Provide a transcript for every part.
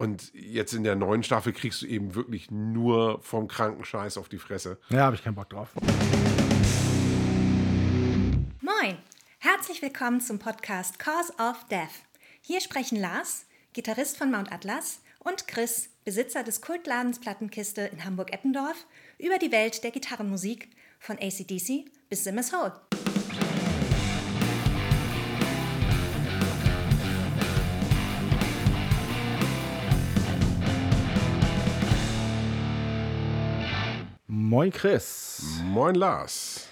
Und jetzt in der neuen Staffel kriegst du eben wirklich nur vom kranken Scheiß auf die Fresse. Ja, habe ich keinen Bock drauf. Moin, herzlich willkommen zum Podcast Cause of Death. Hier sprechen Lars, Gitarrist von Mount Atlas, und Chris, Besitzer des Kultladens Plattenkiste in Hamburg-Eppendorf, über die Welt der Gitarrenmusik von ACDC bis Simmers Hole. Moin Chris. Moin Lars.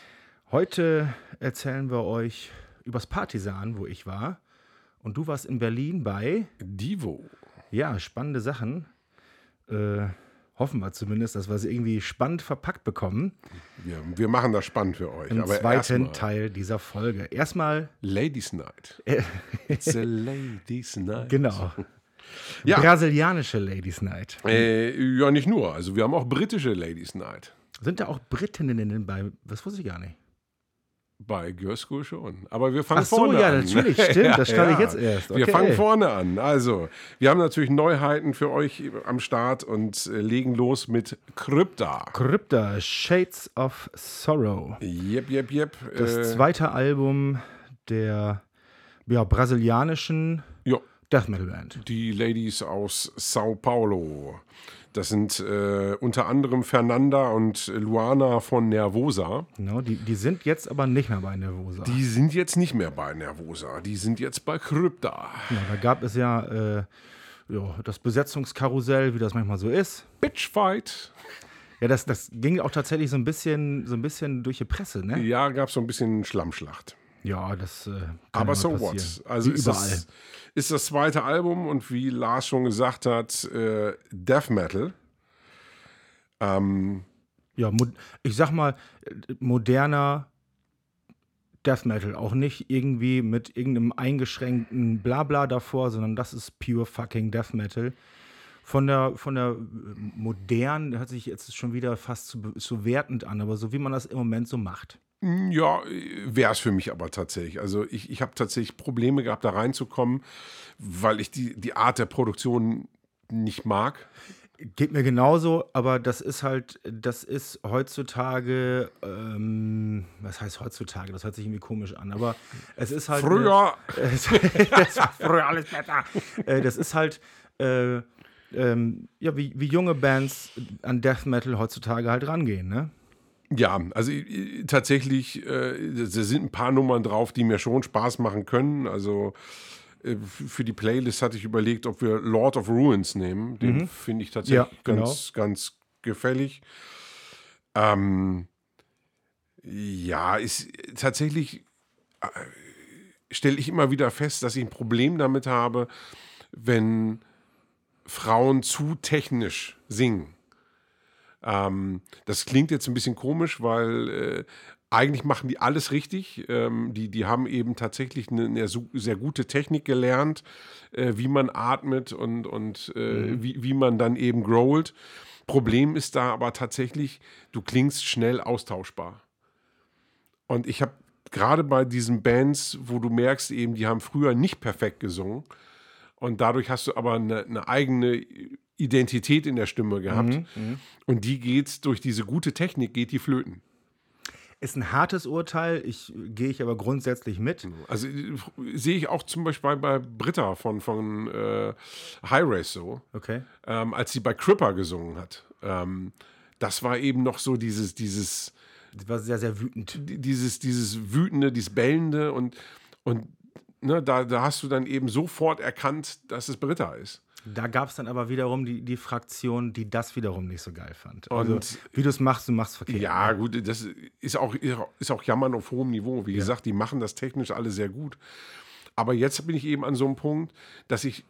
Heute erzählen wir euch übers Partisan, wo ich war. Und du warst in Berlin bei. Divo. Ja, spannende Sachen. Äh, hoffen wir zumindest, dass wir sie irgendwie spannend verpackt bekommen. Wir, wir machen das spannend für euch. Im aber zweiten Teil dieser Folge. Erstmal. Ladies Night. It's a Ladies Night. Genau. Ja. Brasilianische Ladies Night. Äh, ja, nicht nur. Also wir haben auch britische Ladies Night. Sind da auch Britinnen bei. Das wusste ich gar nicht. Bei Girls School schon. Aber wir fangen Ach so, vorne ja, an. natürlich, stimmt, das stand ich jetzt erst. Wir Okay. fangen vorne an. Also, wir haben natürlich Neuheiten für euch am Start und äh, legen los mit Krypta. Krypta, Shades of Sorrow. Jep, jep, jep. Das äh, zweite Album der ja, brasilianischen ja, Death Metal Band. die Ladies aus Sao Paulo. Das sind äh, unter anderem Fernanda und Luana von Nervosa. Genau, die, die sind jetzt aber nicht mehr bei Nervosa. Die sind jetzt nicht mehr bei Nervosa. Die sind jetzt bei Krypta. Genau, da gab es ja, äh, ja das Besetzungskarussell, wie das manchmal so ist. Bitchfight. Ja, das, das ging auch tatsächlich so ein bisschen, so ein bisschen durch die Presse, ne? Ja, gab es so ein bisschen Schlammschlacht. Ja, das äh, Aber so mal what? passieren. Also ist überall. das, ist das zweite Album und wie Lars schon gesagt hat, äh, Death Metal. Ähm, Ja, ich sag mal, äh, moderner Death Metal. Auch nicht irgendwie mit irgendeinem eingeschränkten Blabla davor, sondern das ist pure fucking Death Metal. Von der, von der äh, modernen, hört sich jetzt schon wieder fast zu, zu wertend an, aber so wie man das im Moment so macht. Ja, wäre es für mich aber tatsächlich. Also ich, ich habe tatsächlich Probleme gehabt, da reinzukommen, weil ich die, die Art der Produktion nicht mag. Geht mir genauso, aber das ist halt, das ist heutzutage, ähm, was heißt heutzutage? Das hört sich irgendwie komisch an, aber es ist halt. Früher, das war früher alles besser. Äh, das ist halt, äh, ähm, ja, wie, wie junge Bands an Death Metal heutzutage halt rangehen, ne? Ja, also äh, tatsächlich, äh, da sind ein paar Nummern drauf, die mir schon Spaß machen können. Also äh, für die Playlist hatte ich überlegt, ob wir Lord of Ruins nehmen. Den finde ich tatsächlich Ja, genau. ganz, ganz gefällig. Ähm, ja, ist tatsächlich äh, stelle ich immer wieder fest, dass ich ein Problem damit habe, wenn Frauen zu technisch singen. Ähm, das klingt jetzt ein bisschen komisch, weil äh, eigentlich machen die alles richtig. Ähm, die, die haben eben tatsächlich eine, eine sehr gute Technik gelernt, äh, wie man atmet und, und äh, wie, wie man dann eben growlt. Problem ist da aber tatsächlich, du klingst schnell austauschbar. Und ich habe gerade bei diesen Bands, wo du merkst, eben, die haben früher nicht perfekt gesungen. Und dadurch hast du aber eine, eine eigene Identität in der Stimme gehabt. Und die geht durch diese gute Technik, geht die flöten. Ist ein hartes Urteil, ich gehe ich aber grundsätzlich mit. Also äh, sehe ich auch zum Beispiel bei Britta von, von äh, High Race so, Okay. ähm, als sie bei Cripper gesungen hat. Ähm, das war eben noch so dieses, dieses, Das war sehr, sehr wütend. dieses, dieses wütende, dieses bellende und, und ne, da, da hast du dann eben sofort erkannt, dass es Britta ist. Da gab es dann aber wiederum die, die Fraktion, die das wiederum nicht so geil fand. Also, Und- wie du es machst, du machst verkehrt. Ja, gut, das ist auch, ist auch Jammern auf hohem Niveau. Wie gesagt, die machen das technisch alle sehr gut. Aber jetzt bin ich eben an so einem Punkt, dass ich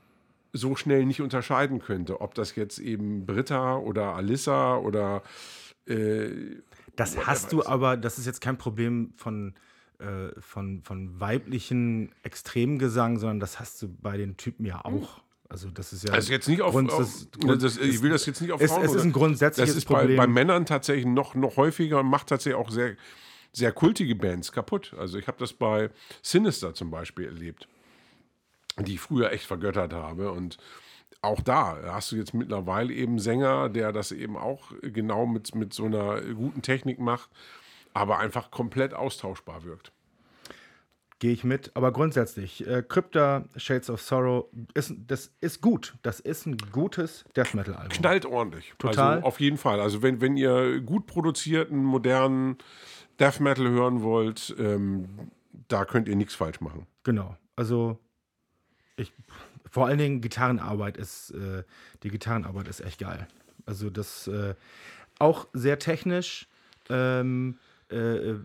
so schnell nicht unterscheiden könnte, ob das jetzt eben Britta oder Alissa oder äh, Das hast du aber, das ist jetzt kein Problem von, äh, von, von weiblichen Extremgesang, sondern das hast du bei den Typen ja auch. Also das ist ja. Also jetzt nicht auf, Grund- auf das- das, ich will das jetzt nicht auf es- Frauen. es ist oder- ein grundsätzliches Das ist bei, Problem. bei Männern tatsächlich noch, noch häufiger und macht tatsächlich auch sehr, sehr kultige Bands kaputt. Also ich habe das bei Sinister zum Beispiel erlebt, die ich früher echt vergöttert habe und auch da hast du jetzt mittlerweile eben Sänger, der das eben auch genau mit, mit so einer guten Technik macht, aber einfach komplett austauschbar wirkt. Gehe ich mit. Aber grundsätzlich, äh, Crypta Shades of Sorrow, ist, das ist gut. Das ist ein gutes Death Metal-Album. Knallt ordentlich. Total. Also auf jeden Fall. Also wenn, wenn ihr gut produzierten, modernen Death Metal hören wollt, ähm, da könnt ihr nichts falsch machen. Genau. Also ich, vor allen Dingen Gitarrenarbeit ist, äh, die Gitarrenarbeit ist echt geil. Also das äh, auch sehr technisch. Ähm, äh, äh,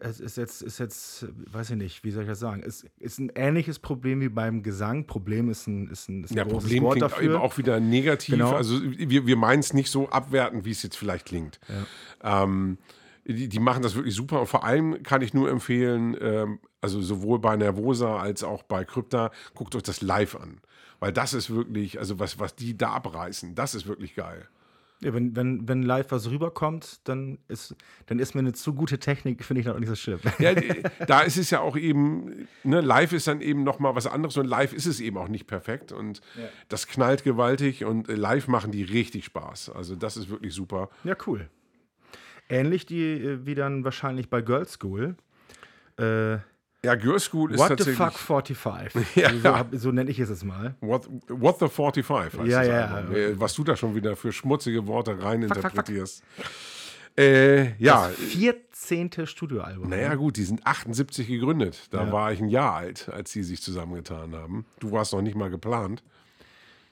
es ist jetzt, ist jetzt, weiß ich nicht, wie soll ich das sagen? Es ist ein ähnliches Problem wie beim Gesang. Problem ist ein, ist ein, ist ein Ja, großes Problem Wort klingt dafür. auch wieder negativ. Genau. Also wir, wir meinen es nicht so abwertend, wie es jetzt vielleicht klingt. Ähm, die, die machen das wirklich super und vor allem kann ich nur empfehlen, ähm, also sowohl bei Nervosa als auch bei Krypta, guckt euch das live an. Weil das ist wirklich, also was, was die da abreißen, das ist wirklich geil. Ja, wenn, wenn, wenn live was rüberkommt, dann ist, dann ist mir eine zu gute Technik, finde ich noch nicht so schlimm. Ja, da ist es ja auch eben, ne, live ist dann eben nochmal was anderes und live ist es eben auch nicht perfekt und das knallt gewaltig und äh, live machen die richtig Spaß. Also das ist wirklich super. Ja, cool. Ähnlich die äh, wie dann wahrscheinlich bei Girls School. Äh, Ja, Girl School ist What the tatsächlich. fuck 45. Ja. So, so nenne ich es jetzt mal. What, what the 45 heißt Ja, das ja. Album. Äh, Was du da schon wieder für schmutzige Worte reininterpretierst. Äh, ja, Das 14. Studioalbum. naja, gut, die sind 78 gegründet. Da Ja. war ich ein Jahr alt, als sie sich zusammengetan haben. Du warst noch nicht mal geplant.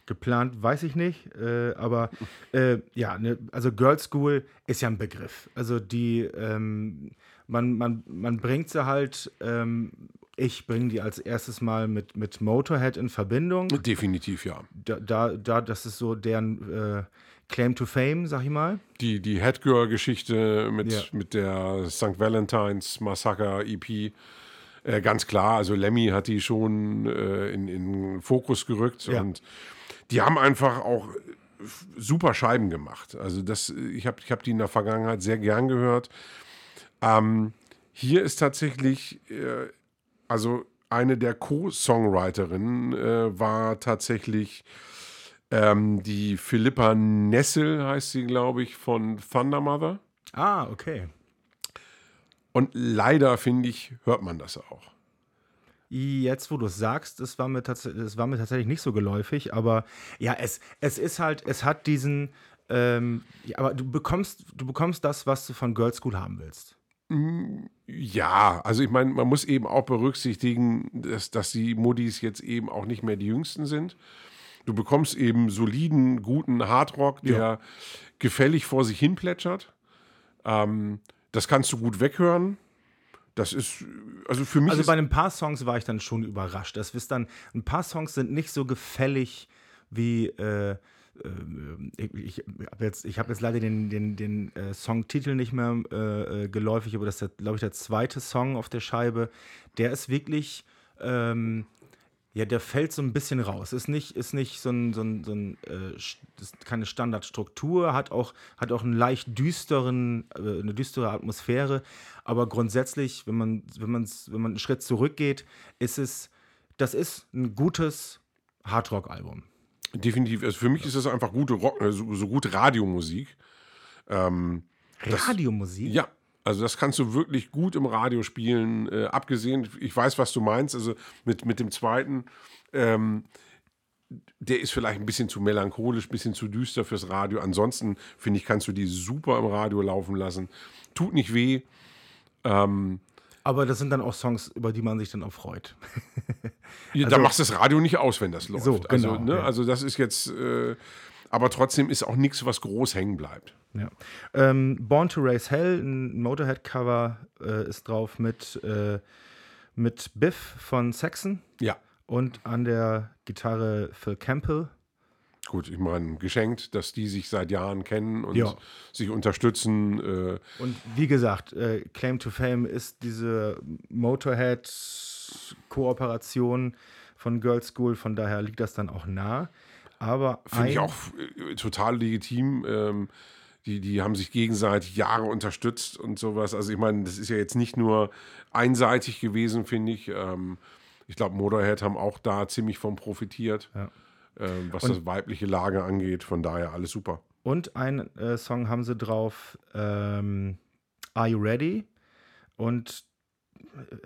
Geplant, weiß ich nicht. Äh, aber äh, ja, ne, also Girls School ist ja ein Begriff. Also die, ähm, man, man, man bringt sie halt, ähm, ich bringe die als erstes mal mit, mit Motorhead in Verbindung. Definitiv ja. Da, da, da das ist so deren äh, Claim to Fame, sag ich mal. Die, die Headgirl-Geschichte mit, Ja. mit der St. Valentine's Massacre EP. Äh, ganz klar, also Lemmy hat die schon äh, in, in Fokus gerückt Ja. und die haben einfach auch super Scheiben gemacht. Also das, ich habe ich hab die in der Vergangenheit sehr gern gehört. Ähm, hier ist tatsächlich, äh, also eine der Co-Songwriterinnen äh, war tatsächlich ähm, die Philippa Nessel, heißt sie, glaube ich, von Thunder Mother. Ah, okay. Und leider, finde ich, hört man das auch. Jetzt, wo du es sagst, das war, mir das war mir tatsächlich nicht so geläufig, aber ja, es, es ist halt, es hat diesen, ähm, ja, aber du bekommst, du bekommst das, was du von Girls School haben willst. Ja, also ich meine, man muss eben auch berücksichtigen, dass, dass die Muddis jetzt eben auch nicht mehr die Jüngsten sind. Du bekommst eben soliden, guten Hardrock, der Ja. gefällig vor sich hin plätschert. Ähm, das kannst du gut weghören. Das ist, also für mich Also bei ein paar Songs war ich dann schon überrascht. Das ist dann, ein paar Songs sind nicht so gefällig wie, äh, ich, ich habe jetzt, hab jetzt leider den, den, den äh, Songtitel nicht mehr äh, äh, geläufig, aber das ist, glaube ich, der zweite Song auf der Scheibe. Der ist wirklich, ähm, ja, der fällt so ein bisschen raus. Ist nicht, ist nicht so ein, so ein, so ein äh, keine Standardstruktur, hat auch, hat auch einen leicht düsteren, äh, eine düstere Atmosphäre. Aber grundsätzlich, wenn man, wenn man's, wenn man einen Schritt zurückgeht, ist es, das ist ein gutes Hardrock-Album. Definitiv, also für mich ist das einfach gute Rock, äh, so, so gute Radiomusik. Ähm, Das- Radiomusik? Ja, also das kannst du wirklich gut im Radio spielen. Äh, abgesehen, ich weiß, was du meinst, also mit, mit dem zweiten, ähm, der ist vielleicht ein bisschen zu melancholisch, ein bisschen zu düster fürs Radio. Ansonsten, finde ich, kannst du die super im Radio laufen lassen. Tut nicht weh. Aber das sind dann auch Songs, über die man sich dann auch freut. Ja, da machst du das Radio nicht aus, wenn das läuft. So, also, genau, ne, ja. also das ist jetzt, äh, aber trotzdem ist auch nichts, was groß hängen bleibt. Ja. Ähm, Born to Raise Hell, ein Motorhead-Cover äh, ist drauf mit, äh, mit Biff von Saxon Ja. und an der Gitarre Phil Campbell. Gut, ich meine, geschenkt, dass die sich seit Jahren kennen und Ja. sich unterstützen. Äh, Und wie gesagt, äh, Claim to Fame ist diese Motorhead-Kooperation von Girls School, von daher liegt das dann auch nah. Aber Finde ich auch äh, total legitim. Ähm, die, die haben sich gegenseitig Jahre unterstützt und sowas. Also ich meine, das ist ja jetzt nicht nur einseitig gewesen, finde ich. Ähm, ich glaube, Motorhead haben auch da ziemlich von profitiert. Ja. Ähm, was das weibliche Lager angeht. Von daher alles super. Und einen äh, Song haben sie drauf, ähm, Are You Ready? Und äh,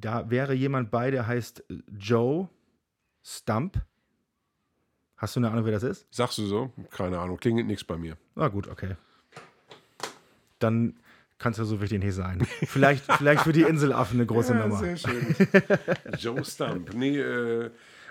da wäre jemand bei, der heißt Joe Stump. Hast du eine Ahnung, wer das ist? Sagst du so? Keine Ahnung, klingelt nichts bei mir. Na gut, okay. Dann kann es ja so wichtig nicht sein. Vielleicht, vielleicht für die Inselaffen eine große Ja, Nummer. sehr schön. Joe Stump. Nee, äh,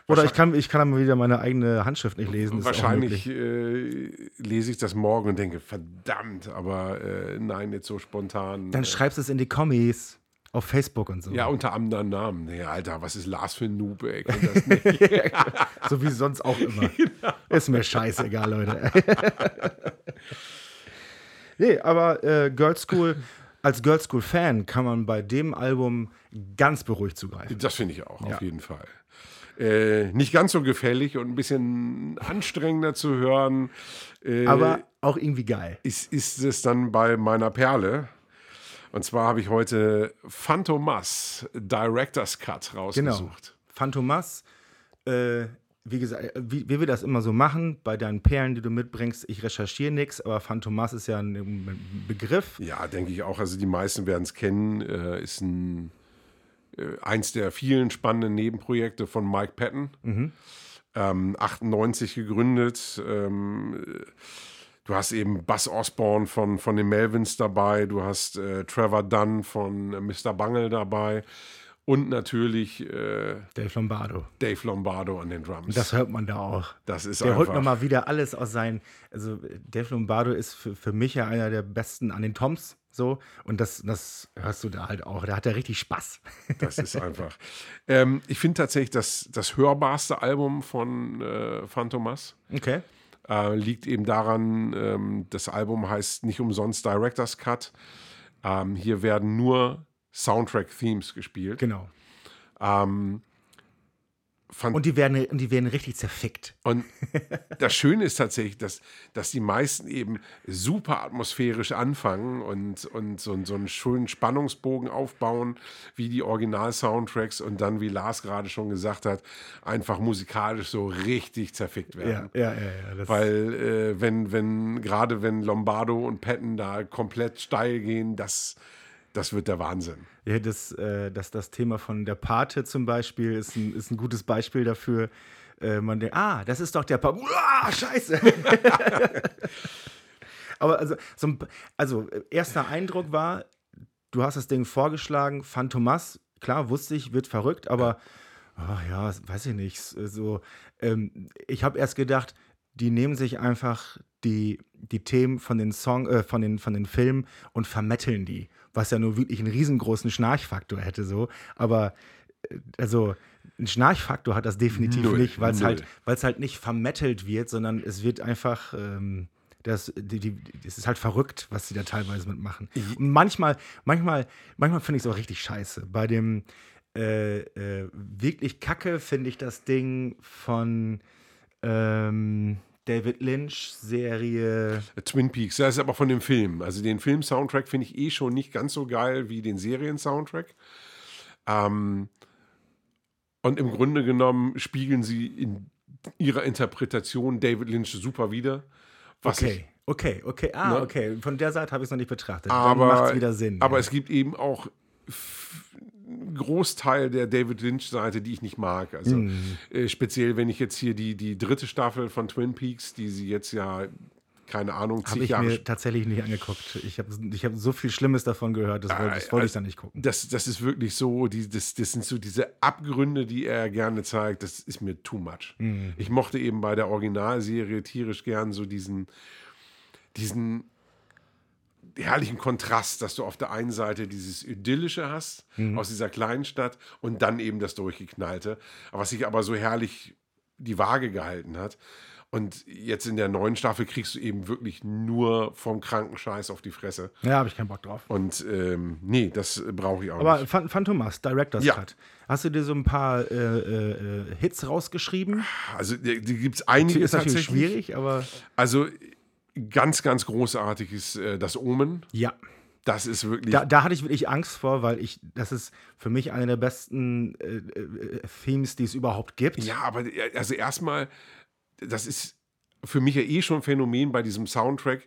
Oder ich kann, ich kann wieder meine eigene Handschrift nicht lesen. wahrscheinlich äh, lese ich das morgen und denke, verdammt, aber äh, nein, jetzt so spontan. Dann äh, schreibst du es in die Kommis auf Facebook und so. ja, unter anderem Namen. Nee, Alter, was ist Lars für ein Noob, ey? Nicht? So wie sonst auch immer. Genau. Ist mir scheißegal, Leute. nee, aber äh, Girls School, als Girls School Fan kann man bei dem Album ganz beruhigt zugreifen. Das finde ich auch, Ja. auf jeden Fall. Äh, nicht ganz so gefällig und ein bisschen anstrengender zu hören. Äh, Aber auch irgendwie geil. ist, ist es dann bei meiner Perle. Und zwar habe ich heute Phantomas Director's Cut Genau. rausgesucht. Phantomas, äh, wie gesagt, äh, wie, wie wir das immer so machen, bei deinen Perlen, die du mitbringst, ich recherchiere nichts, aber Phantomas ist ja ein, Begriff. Ja, denke ich auch. Also die meisten werden es kennen. Äh, ist ein, eins der vielen spannenden Nebenprojekte von Mike Patton. Ähm, 98 gegründet. Ähm, äh, du hast eben Buzz Osborne von, von den Melvins dabei. Du hast äh, Trevor Dunn von äh, Mr. Bungle dabei. Und natürlich äh, Dave Lombardo. Dave Lombardo an den Drums. Das hört man da auch. Das ist Der holt einfach- nochmal wieder alles aus seinen. Also, äh, Dave Lombardo ist für, für mich ja einer der besten an den Toms. So. Und das, das hörst du da halt auch. Da hat er richtig Spaß. Das ist einfach. ähm, ich finde tatsächlich das, das hörbarste Album von äh, Phantomas. Okay. Äh, liegt eben daran, ähm, das Album heißt nicht umsonst Director's Cut. Ähm, hier werden nur Soundtrack-Themes gespielt. Genau. Ähm, Phan- Und die werden, und die werden richtig zerfickt. Und das Schöne ist tatsächlich, dass, dass die meisten eben super atmosphärisch anfangen und, und so, so einen schönen Spannungsbogen aufbauen, wie die Original-Soundtracks und dann, wie Lars gerade schon gesagt hat, einfach musikalisch so richtig zerfickt werden. ja, ja. ja das, Weil äh, wenn, wenn, gerade wenn Lombardo und Patton da komplett steil gehen, das, das wird der Wahnsinn. ja, das, äh, das, das Thema von der Pate zum Beispiel ist ein, ist ein gutes Beispiel dafür. Äh, man denkt, ah, das ist doch der Pate. Uah, scheiße. Aber also, so ein, also, erster Eindruck war, du hast das Ding vorgeschlagen, Phantomas, klar, wusste ich, wird verrückt, aber ah, ja, weiß ich nicht. So, ähm, ich habe erst gedacht, die nehmen sich einfach die, die Themen von den Song, äh, von den, von den Filmen und vermetteln die, was ja nur wirklich einen riesengroßen Schnarchfaktor hätte, so. Aber äh, also ein Schnarchfaktor hat das definitiv Null, nicht, weil es halt, weil es halt nicht vermettelt wird, sondern es wird einfach. Ähm, das, die, die, das ist halt verrückt, was sie da teilweise mitmachen. Und manchmal, manchmal, manchmal finde ich es auch richtig scheiße. Bei dem äh, äh, wirklich kacke finde ich das Ding von ähm, David Lynch Serie. Twin Peaks, das ist aber von dem Film. Also den Film-Soundtrack finde ich eh schon nicht ganz so geil wie den Serien-Soundtrack. Ähm, und im Grunde genommen spiegeln sie in ihrer Interpretation David Lynch super wieder. Okay, okay, okay. Ah, Ne? okay. Von der Seite habe ich es noch nicht betrachtet. Dann aber, macht es wieder Sinn. Aber ja. es gibt eben auch Großteil der David Lynch-Seite, die ich nicht mag. Also Mhm. äh, speziell, wenn ich jetzt hier die, die dritte Staffel von Twin Peaks, die sie jetzt ja, keine Ahnung, habe zig ich Jahre mir tatsächlich nicht angeguckt. Ich habe ich hab so viel Schlimmes davon gehört, das wollte, das wollte ich dann nicht gucken. das, das ist wirklich so, die, das, das sind so diese Abgründe, die er gerne zeigt, das ist mir too much. Mhm. Ich mochte eben bei der Originalserie tierisch gern so diesen, diesen herrlichen Kontrast, dass du auf der einen Seite dieses Idyllische hast, Mhm. aus dieser kleinen Stadt, und dann eben das Durchgeknallte, was sich aber so herrlich die Waage gehalten hat. Und jetzt in der neuen Staffel kriegst du eben wirklich nur vom kranken Scheiß auf die Fresse. Ja, habe ich keinen Bock drauf. Und ähm, nee, das brauche ich auch Aber nicht. Phan- Phantomas, Director's Ja. Cut. Hast du dir so ein paar äh, äh, Hits rausgeschrieben? Also die, die gibt es einige Ist natürlich schwierig, aber Also ganz, ganz großartig ist äh, das Omen. ja. Das ist wirklich. Da, da hatte ich wirklich Angst vor, weil ich, das ist für mich eine der besten äh, äh, Themes, die es überhaupt gibt. ja, aber äh, also erstmal das ist für mich ja eh schon ein Phänomen bei diesem Soundtrack.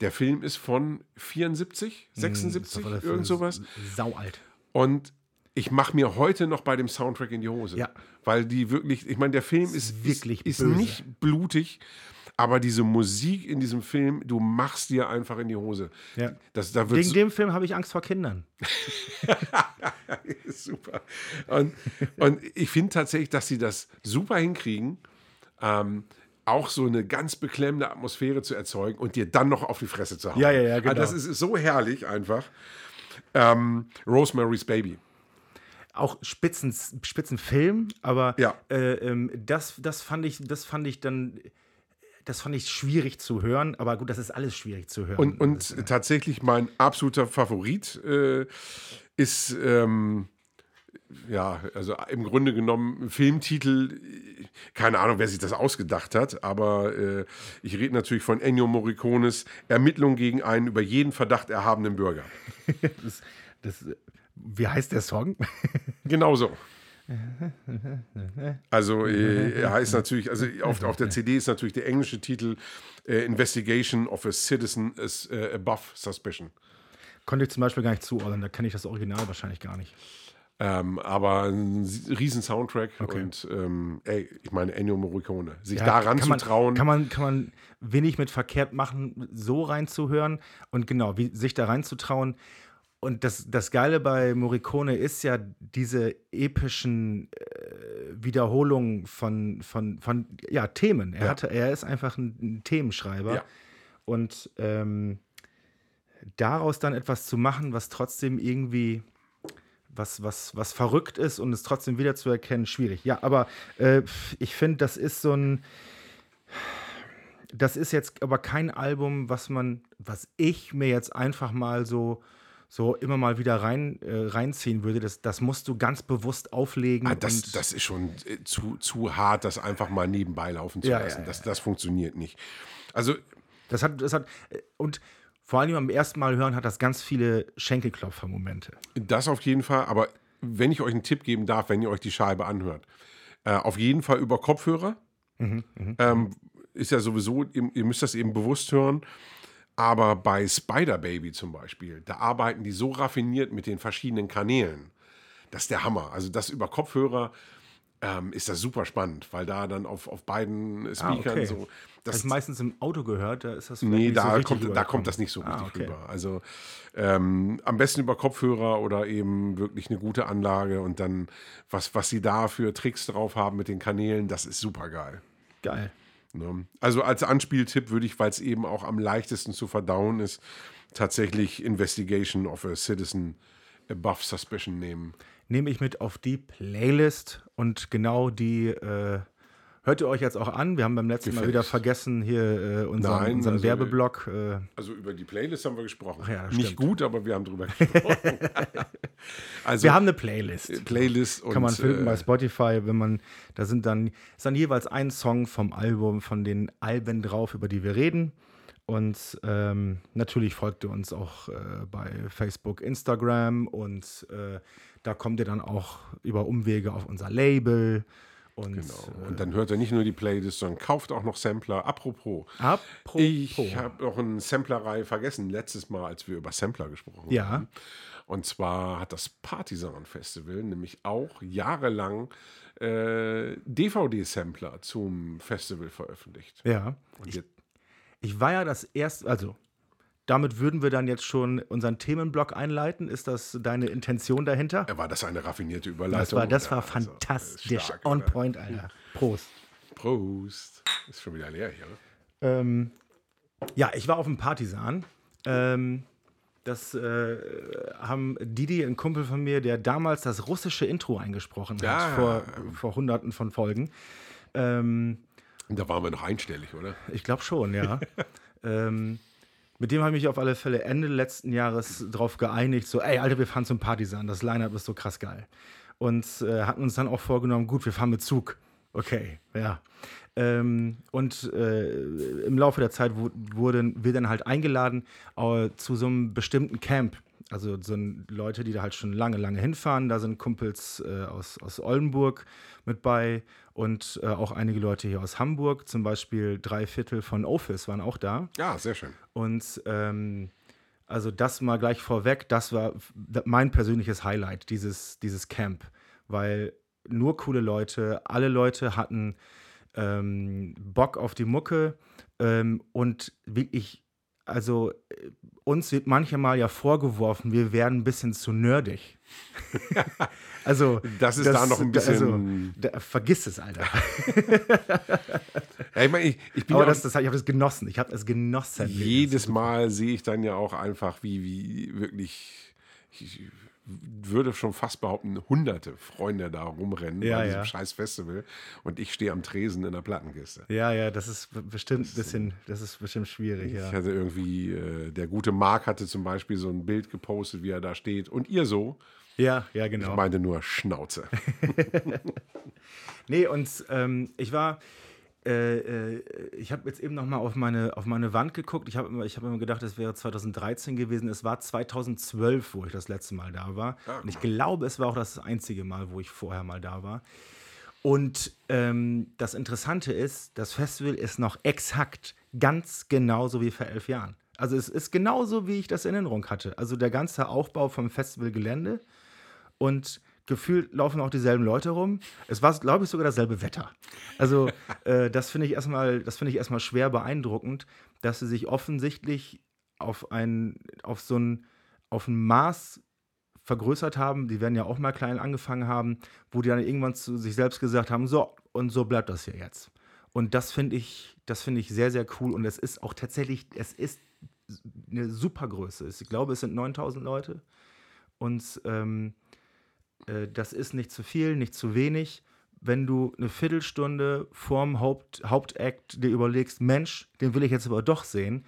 Der Film ist von 74, 76, Hm, Ist irgend sowas. Sau alt. Und ich mache mir heute noch bei dem Soundtrack in die Hose. Ja. Weil die wirklich, ich meine, der Film ist, wirklich ist, ist nicht blutig, aber diese Musik in diesem Film, du machst dir einfach in die Hose. Ja. Das, da Wegen dem Film habe ich Angst vor Kindern. super. Und, und ich finde tatsächlich, dass sie das super hinkriegen, ähm, auch so eine ganz beklemmende Atmosphäre zu erzeugen und dir dann noch auf die Fresse zu hauen. Ja, ja, ja, genau. Also das ist so herrlich einfach. Ähm, Rosemary's Baby. auch Spitzen, Spitzenfilm, aber Ja. äh, ähm, das, das fand ich, das fand ich dann, das fand ich schwierig zu hören, aber gut, das ist alles schwierig zu hören. Und, und tatsächlich mein absoluter Favorit äh, ist, ähm, ja, also im Grunde genommen Filmtitel, äh, keine Ahnung, wer sich das ausgedacht hat, aber äh, ich rede natürlich von Ennio Morricones Ermittlung gegen einen über jeden Verdacht erhabenen Bürger. das, das, wie heißt der Song? Genau so. Also äh, er heißt natürlich, also auf, auf der CD ist natürlich der englische Titel äh, Investigation of a Citizen is äh, Above Suspicion. Konnte ich zum Beispiel gar nicht zuordnen, da kenne ich das Original wahrscheinlich gar nicht. Ähm, aber ein riesen Soundtrack und ähm, ey, ich meine Ennio Morricone. Sich daran kann zu man, trauen. Kann man, kann man wenig mit verkehrt machen, so reinzuhören und genau, wie, sich da reinzutrauen. Und das, das Geile bei Morricone ist ja diese epischen äh, Wiederholungen von, von, von ja, Themen. Er, Ja. hatte, er ist einfach ein, ein Themenschreiber. Ja. Und ähm, daraus dann etwas zu machen, was trotzdem irgendwie was, was, was verrückt ist und es trotzdem wieder zu erkennen, schwierig. Ja, aber äh, ich finde, das ist so ein. Das ist jetzt aber kein Album, was man, was ich mir jetzt einfach mal so, so immer mal wieder rein, äh, reinziehen würde. Das, das musst du ganz bewusst auflegen. Ah, das, das ist schon äh, zu, zu hart, das einfach mal nebenbei laufen zu Ja, ja, lassen. ja, das, das funktioniert nicht. Also das hat, das hat, äh, und vor allem beim ersten Mal hören hat das ganz viele Schenkelklopfer-Momente. Das auf jeden Fall, aber wenn ich euch einen Tipp geben darf, wenn ihr euch die Scheibe anhört, äh, auf jeden Fall über Kopfhörer. ähm, ist ja sowieso, ihr, ihr müsst das eben bewusst hören. Aber bei Spider Baby zum Beispiel, da arbeiten die so raffiniert mit den verschiedenen Kanälen. Das ist der Hammer. Also das über Kopfhörer ähm, ist das super spannend, weil da dann auf, auf beiden Speakern okay. so. Das ist meistens im Auto gehört, da ist das Nee, so da, richtig kommt, da kommt das nicht so richtig Ah, okay. rüber. Also ähm, am besten über Kopfhörer oder eben wirklich eine gute Anlage und dann, was, was sie da für Tricks drauf haben mit den Kanälen, das ist super geil. Geil. Ne? Also als Anspieltipp würde ich, weil es eben auch am leichtesten zu verdauen ist, tatsächlich Investigation of a Citizen Above Suspicion nehmen. nehme ich mit auf die Playlist und genau die äh, hört ihr euch jetzt auch an. Wir haben beim letzten Mal Gefällt. wieder vergessen, hier äh, unseren, Nein, unseren also, Werbeblock. Äh, Also über die Playlist haben wir gesprochen. ja, Nicht gut, aber wir haben drüber gesprochen. also wir haben eine Playlist. Playlist und Kann man finden äh, bei Spotify, wenn man, da sind dann, ist dann jeweils ein Song vom Album, von den Alben drauf, über die wir reden. Und ähm, natürlich folgt ihr uns auch äh, bei Facebook, Instagram und äh, da kommt ihr dann auch über Umwege auf unser Label. Und Genau. Und dann hört er nicht nur die Playlist, sondern kauft auch noch Sampler. Apropos, apropos. ich habe noch eine Samplerei vergessen, letztes Mal, als wir über Sampler gesprochen Ja. haben. Und zwar hat das Partisan Festival nämlich auch jahrelang äh, DVD-Sampler zum Festival veröffentlicht. Ja. Und Ich, ich war ja das erste, also damit würden wir dann jetzt schon unseren Themenblock einleiten. Ist das deine Intention dahinter? war das eine raffinierte Überleitung? Das war, das oder? war Also, fantastisch. stark, On oder? point, Alter. Prost. Prost. Ist schon wieder leer hier. ne? Ähm, ja, ich war auf dem Partisan. Ähm, das äh, haben Didi, ein Kumpel von mir, der damals das russische Intro eingesprochen hat, Ja. vor, vor hunderten von Folgen. Ähm, da waren wir noch einstellig, oder? ich glaube schon, ja. ähm, mit dem habe ich mich auf alle Fälle Ende letzten Jahres drauf geeinigt, so, ey, Alter, wir fahren zum Partisan, das Line-Up ist so krass geil. Und äh, hatten uns dann auch vorgenommen, gut, wir fahren mit Zug. Okay, ja. Ähm, und äh, im Laufe der Zeit wu- wurden wir dann halt eingeladen äh, zu so einem bestimmten Camp. Also sind Leute, die da halt schon lange, lange hinfahren. Da sind Kumpels äh, aus, aus Oldenburg mit bei und äh, auch einige Leute hier aus Hamburg. Zum Beispiel drei Viertel von Office waren auch da. Ja, sehr schön. Und ähm, also das mal gleich vorweg, das war mein persönliches Highlight, dieses, dieses Camp. Weil nur coole Leute, alle Leute hatten ähm, Bock auf die Mucke ähm, und wirklich, also äh, uns wird manchmal ja vorgeworfen, wir werden ein bisschen zu nerdig. also das ist da noch ein bisschen. Also, da, vergiss es, Alter. ja, ich meine, ich, ich bin Aber das, das, ich habe es genossen. Ich habe es genossen. Jedes Mal sehe ich dann ja auch einfach, wie, wie wirklich. Ich, würde schon fast behaupten, hunderte Freunde da rumrennen ja, bei diesem ja. scheiß Festival und ich stehe am Tresen in der Plattenkiste. Ja, ja, das ist bestimmt ein bisschen, das ist bestimmt schwierig, ich ja. hatte irgendwie, äh, der gute Marc hatte zum Beispiel so ein Bild gepostet, wie er da steht und ihr so. Ja, ja, genau. Ich meinte nur Schnauze. nee, und ähm, ich war, äh, äh, ich habe jetzt eben noch mal auf meine, auf meine Wand geguckt. Ich habe immer, hab immer gedacht, es wäre 2013 gewesen. Es war 2012, wo ich das letzte Mal da war. Ja, und ich glaube, es war auch das einzige Mal, wo ich vorher mal da war. Und ähm, das Interessante ist, das Festival ist noch exakt ganz genauso wie vor elf Jahren. Also es ist genauso, wie ich das in Erinnerung hatte. Also der ganze Aufbau vom Festivalgelände und gefühlt laufen auch dieselben Leute rum. Es war, glaube ich, sogar dasselbe Wetter. Also äh, das finde ich erstmal, das finde ich erstmal schwer beeindruckend, dass sie sich offensichtlich auf ein, auf so ein, auf ein Maß vergrößert haben. Die werden ja auch mal klein angefangen haben, wo die dann irgendwann zu sich selbst gesagt haben, so und so bleibt das hier jetzt. Und das finde ich, das finde ich sehr, sehr cool. Und es ist auch tatsächlich, es ist eine super Größe. Ich glaube, es sind 9000 Leute. Und ähm, äh, das ist nicht zu viel, nicht zu wenig. Wenn du eine Viertelstunde vorm Haupt, Hauptakt dir überlegst, Mensch, den will ich jetzt aber doch sehen,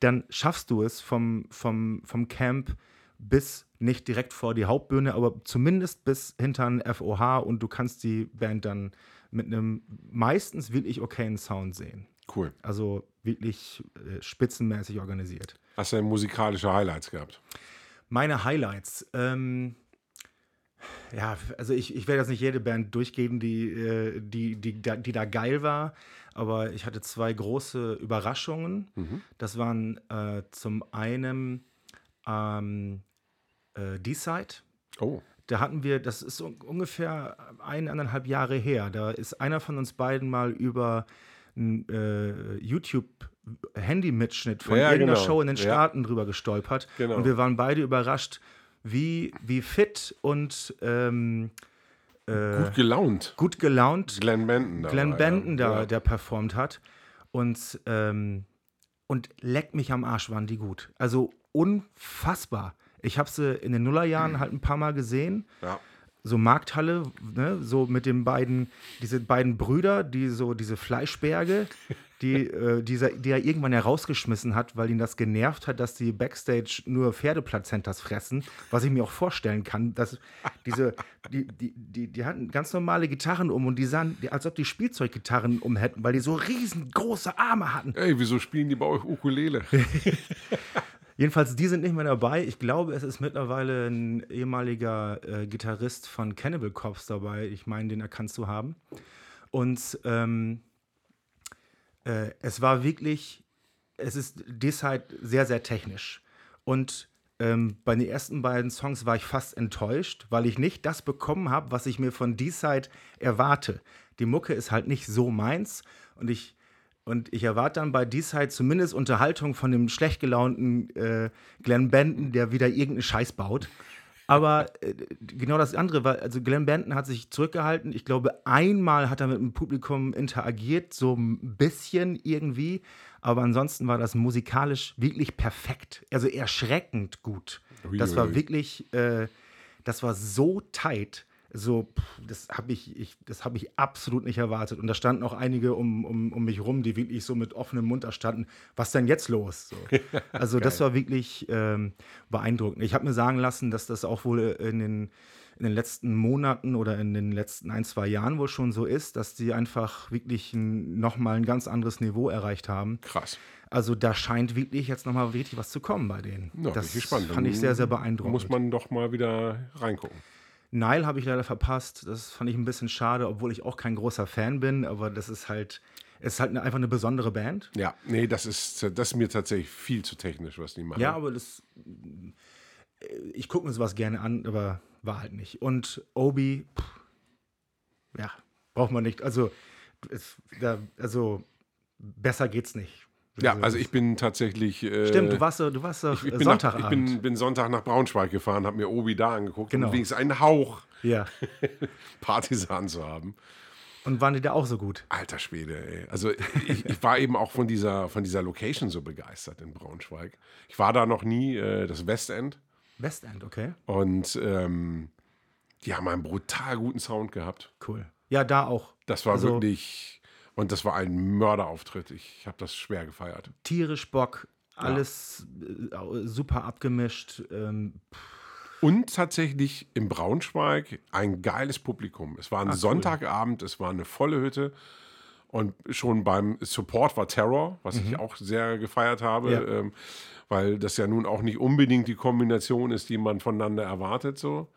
dann schaffst du es vom, vom, vom Camp bis nicht direkt vor die Hauptbühne, aber zumindest bis hinter ein FOH und du kannst die Band dann mit einem meistens wirklich okayen Sound sehen. Cool. Also wirklich äh, spitzenmäßig organisiert. Hast du denn musikalische Highlights gehabt? Meine Highlights. Ähm, ja, also ich, ich werde jetzt nicht jede Band durchgehen, die, äh, die, die, die, da geil war, aber ich hatte zwei große Überraschungen. Mhm. Das waren äh, zum einen ähm, äh, D-Side. Oh. Da hatten wir, das ist un ungefähr eineinhalb Jahre her, da ist einer von uns beiden mal über einen äh, YouTube-Handy-Mitschnitt von Ja, irgendeiner genau. Show in den Ja. Staaten drüber gestolpert. Genau. Und wir waren beide überrascht, wie, wie fit und ähm, äh, Gut gelaunt. gut gelaunt Glenn Benton da. Glenn Benton ja. da, Ja. der performt hat. Und, ähm, und leck mich am Arsch, waren die gut. Also unfassbar. Ich habe sie in den Nullerjahren halt ein paar Mal gesehen. Ja. So Markthalle, ne, so mit den beiden, diese beiden Brüder, die so diese Fleischberge, die, äh, dieser, die er irgendwann herausgeschmissen hat, weil ihn das genervt hat, dass die Backstage nur Pferdeplazentas fressen, was ich mir auch vorstellen kann, dass diese, die, die, die, die hatten ganz normale Gitarren um und die sahen, als ob die Spielzeuggitarren um hätten, weil die so riesengroße Arme hatten. Ey, wieso spielen die bei euch Ukulele? Jedenfalls, die sind nicht mehr dabei. Ich glaube, es ist mittlerweile ein ehemaliger äh, Gitarrist von Cannibal Corpse dabei. Ich meine, den erkannt zu haben. Und ähm, äh, es war wirklich, es ist deshalb sehr, sehr technisch. Und ähm, bei den ersten beiden Songs war ich fast enttäuscht, weil ich nicht das bekommen habe, was ich mir von D-Side erwarte. Die Mucke ist halt nicht so meins und ich, und ich erwarte dann bei D-Side zumindest Unterhaltung von dem schlecht gelaunten äh, Glenn Benton, der wieder irgendeinen Scheiß baut. Aber äh, genau das andere war, also Glenn Benton hat sich zurückgehalten. Ich glaube, einmal hat er mit dem Publikum interagiert, so ein bisschen irgendwie. Aber ansonsten war das musikalisch wirklich perfekt. Also erschreckend gut. Das war wirklich, äh, das war so tight. So, pff, das habe ich, ich, das hab ich absolut nicht erwartet. Und da standen auch einige um, um, um mich rum, die wirklich so mit offenem Mund da standen. Was denn jetzt los? So. Also, das war wirklich ähm, beeindruckend. Ich habe mir sagen lassen, dass das auch wohl in den in den letzten Monaten oder in den letzten ein, zwei Jahren wohl schon so ist, dass die einfach wirklich nochmal ein ganz anderes Niveau erreicht haben. Krass. Also da scheint wirklich jetzt nochmal richtig was zu kommen bei denen. Ja, das bin ich gespannt. fand ich sehr, sehr beeindruckend. Muss man doch mal wieder reingucken. Nile habe ich leider verpasst. Das fand ich ein bisschen schade, obwohl ich auch kein großer Fan bin. Aber das ist halt, es ist halt einfach eine besondere Band. Ja, nee, das ist, das ist mir tatsächlich viel zu technisch, was die machen. Ja, aber das. Ich gucke mir sowas gerne an, aber war halt nicht. Und Obi, pff, ja, braucht man nicht. Also, es, da, also besser geht's nicht. Ja, also ich bin tatsächlich. Äh, Stimmt, du warst du warst doch ich bin, nach, ich bin, bin Sonntag nach Braunschweig gefahren, habe mir Obi da angeguckt, Genau. um wenigstens einen Hauch ja. Partisan zu haben. Und waren die da auch so gut? Alter Schwede, ey. Also ich, ich war eben auch von dieser, von dieser Location so begeistert in Braunschweig. Ich war da noch nie, äh, das Westend. Westend, okay. Und ähm, die haben einen brutal guten Sound gehabt. Cool. Ja, da auch. Das war Also- wirklich, und das war ein Mörderauftritt. Ich habe das schwer gefeiert. Tierisch Bock, alles äh, super abgemischt. Ähm, Und tatsächlich in Braunschweig ein geiles Publikum. Es war ein cool. Sonntagabend, es war eine volle Hütte. Und schon beim Support war Terror, was ich auch sehr gefeiert habe, Mhm. Ja. ähm, weil das ja nun auch nicht unbedingt die Kombination ist, die man voneinander erwartet. So.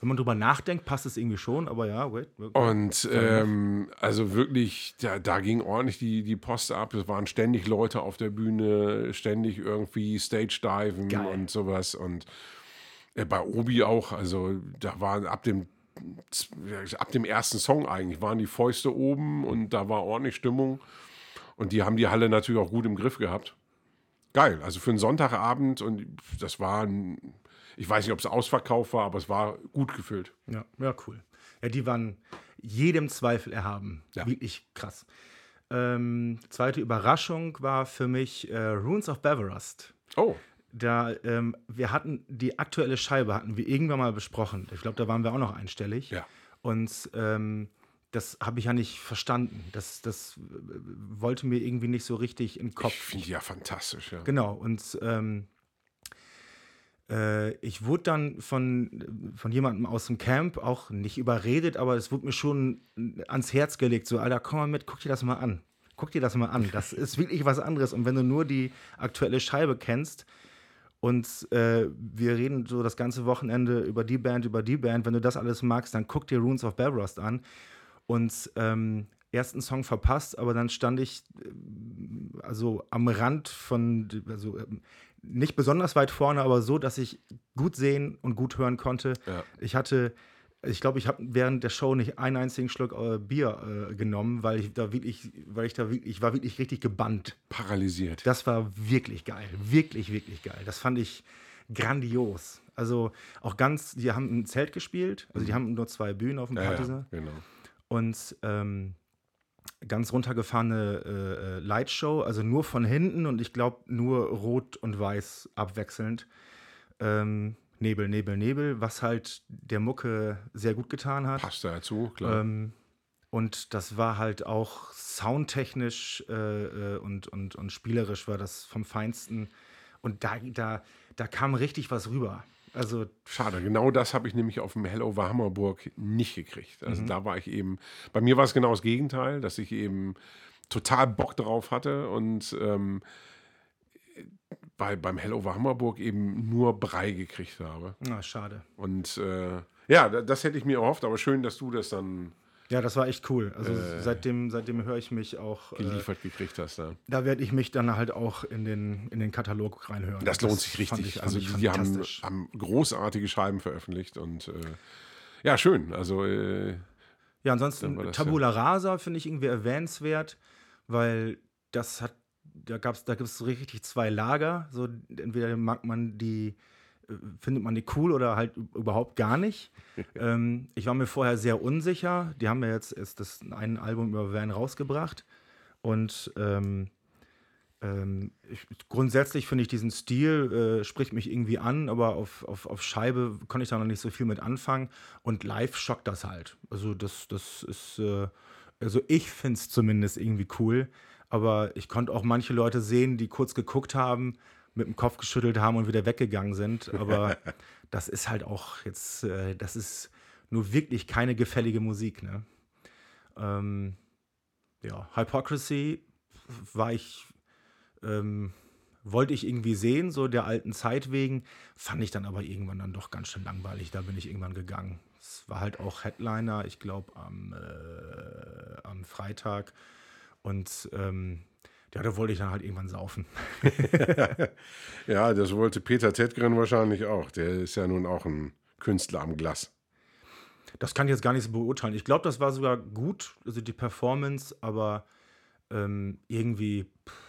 Wenn man drüber nachdenkt, passt es irgendwie schon, aber ja, wait. wait. Und ähm, also wirklich, da, da ging ordentlich die, die Post ab. Es waren ständig Leute auf der Bühne, ständig irgendwie Stage-Diven und sowas. Und äh, bei Obi auch, also da waren ab dem, ab dem ersten Song eigentlich, waren die Fäuste oben und da war ordentlich Stimmung. Und die haben die Halle natürlich auch gut im Griff gehabt. Geil, also für einen Sonntagabend und das war, ein, ich weiß nicht, ob es ausverkauft war, aber es war gut gefüllt. Ja, ja, cool. Ja, die waren jedem Zweifel erhaben. Ja. Wirklich krass. Ähm, zweite Überraschung war für mich äh, Runes of Beverust. Oh, Da, ähm, wir hatten die aktuelle Scheibe, hatten wir irgendwann mal besprochen. Ich glaube, da waren wir auch noch einstellig. Ja. Und ähm, das habe ich ja nicht verstanden. Das, das äh, wollte mir irgendwie nicht so richtig in den Kopf. Ich finde ja fantastisch, ja. Genau, und ähm, äh, ich wurde dann von, von jemandem aus dem Camp auch nicht überredet, aber es wurde mir schon ans Herz gelegt, so, Alter, komm mal mit, guck dir das mal an. Guck dir das mal an. Das ist wirklich was anderes. Und wenn du nur die aktuelle Scheibe kennst und äh, wir reden so das ganze Wochenende über die Band, über die Band, wenn du das alles magst, dann guck dir Runes of Belrust an. Und ähm, ersten Song verpasst, aber dann stand ich äh, also am Rand von, also ähm, nicht besonders weit vorne, aber so, dass ich gut sehen und gut hören konnte. Ja. Ich hatte, ich glaube, ich habe während der Show nicht einen einzigen Schluck äh, Bier äh, genommen, weil ich da wirklich, weil ich da wirklich, ich war wirklich richtig gebannt. Paralysiert. Das war wirklich geil. Wirklich, wirklich geil. Das fand ich grandios. Also auch ganz, die haben im Zelt gespielt, also die haben nur zwei Bühnen auf dem ja, ja, Partisan genau. und ähm, ganz runtergefahrene äh, äh, Lightshow, also nur von hinten und ich glaube nur rot und weiß abwechselnd. Ähm, Nebel, Nebel, Nebel, was halt der Mucke sehr gut getan hat. Passt dazu, klar. Ähm, und das war halt auch soundtechnisch äh, äh, und, und, und spielerisch war das vom Feinsten. Und da, da, da kam richtig was rüber. Also, Schade, genau das habe ich nämlich auf dem Hell over Hammerburg nicht gekriegt. Mhm. Also da war ich eben, bei mir war es genau das Gegenteil, dass ich eben total Bock drauf hatte und ähm, bei, beim Hell over Hammerburg eben nur Brei gekriegt habe. na, schade. Und äh, ja, da- das hätte ich mir erhofft, aber schön, dass du das dann Ja, das war echt cool. Also seitdem, seitdem höre ich mich auch. Äh, geliefert gekriegt hast. Da. da werde ich mich dann halt auch in den, in den Katalog reinhören. Das lohnt sich richtig. ich- also die, haben, haben großartige Scheiben veröffentlicht und äh, ja, schön. Also äh, Ja, ansonsten das Tabula Rasa finde ich irgendwie erwähnenswert, weil das hat, da gab's, da gibt es so richtig zwei Lager. So entweder mag man die, äh, findet man die cool oder halt überhaupt gar nicht. ähm, ich war mir vorher sehr unsicher. Die haben ja jetzt erst das ein Album über Van rausgebracht und ähm, ähm, ich, grundsätzlich finde ich diesen Stil, äh, spricht mich irgendwie an, aber auf, auf, auf Scheibe konnte ich da noch nicht so viel mit anfangen. Und live schockt das halt. Also, das, das ist, äh, also ich finde es zumindest irgendwie cool. Aber ich konnte auch manche Leute sehen, die kurz geguckt haben, mit dem Kopf geschüttelt haben und wieder weggegangen sind. Aber das ist halt auch jetzt, äh, das ist nur wirklich keine gefällige Musik. Ne? Ähm, ja, Hypocrisy war ich, ähm, wollte ich irgendwie sehen, so der alten Zeit wegen, fand ich dann aber irgendwann dann doch ganz schön langweilig. Da bin ich irgendwann gegangen. Es war halt auch Headliner, ich glaube am, äh, am Freitag. Und ähm, ja, da wollte ich dann halt irgendwann saufen. ja, das wollte Peter Tedgren wahrscheinlich auch. Der ist ja nun auch ein Künstler am Glas. Das kann ich jetzt gar nicht so beurteilen. Ich glaube, das war sogar gut, also die Performance, aber ähm, irgendwie, pff,